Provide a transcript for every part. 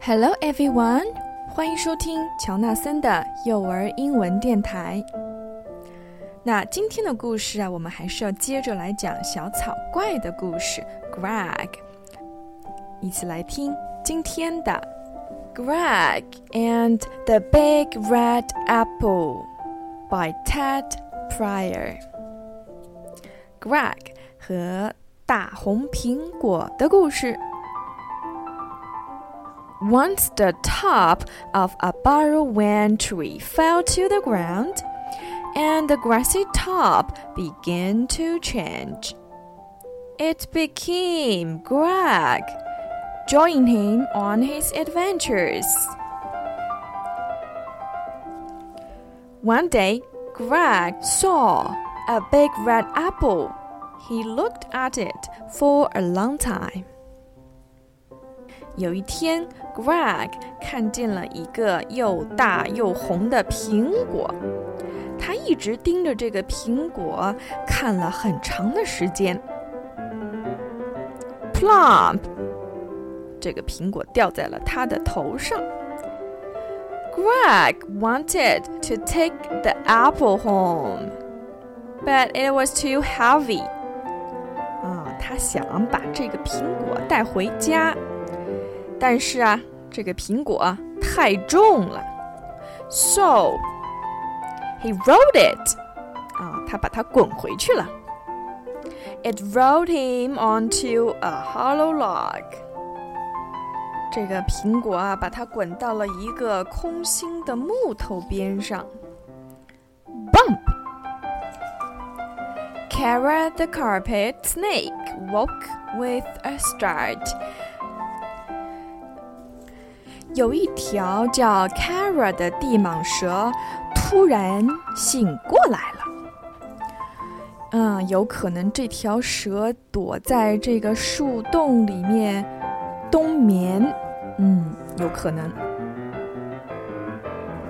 Hello everyone，欢迎收听乔纳森的幼儿英文电台。那今天的故事啊，我们还是要接着来讲小草怪的故事，Greg。一起来听今天的 Greg and the Big Red Apple by Ted Pryor。Greg 和大红苹果的故事。Once the top of a burrawang tree fell to the ground, and the grassy top began to change. It became Greg, Join him on his adventures. One day, Greg saw a big red apple. He looked at it for a long time. 有一天，Greg 看见了一个又大又红的苹果，他一直盯着这个苹果看了很长的时间。Plump，这个苹果掉在了他的头上。Greg wanted to take the apple home, but it was too heavy. 啊，他想把这个苹果带回家。 但是啊，这个苹果太重了，so he rolled it，啊，他把它滚回去了。It rolled him onto a hollow log。这个苹果啊，把它滚到了一个空心的木头边上。Bump! Kara the carpet snake woke with a start. 有一条叫 Kara 的地蟒蛇突然醒过来了。嗯，有可能这条蛇躲在这个树洞里面冬眠。嗯，有可能。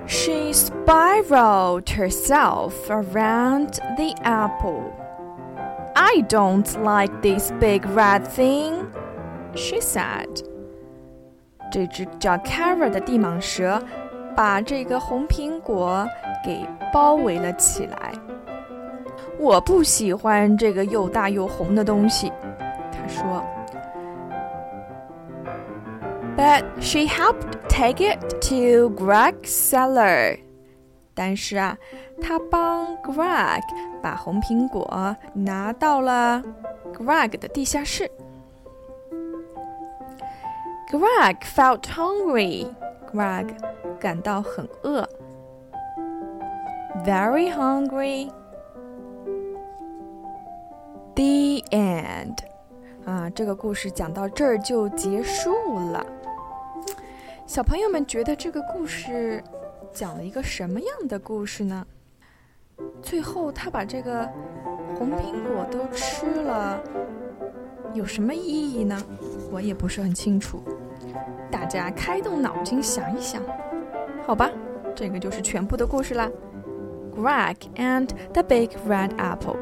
She spiraled herself around the apple. I don't like this big red thing, she said. 这只叫 Kara 的地蟒蛇把这个红苹果给包围了起来。我不喜欢这个又大又红的东西，他说。But she helped take it to Greg's cellar。但是啊，她帮 Greg 把红苹果拿到了 Greg 的地下室。Greg felt hungry. Greg 感到很饿，very hungry. The end. 啊，这个故事讲到这儿就结束了。小朋友们觉得这个故事讲了一个什么样的故事呢？最后他把这个红苹果都吃了，有什么意义呢？我也不是很清楚。大家开动脑筋想一想，好吧，这个就是全部的故事啦。Greg and the Big Red Apple。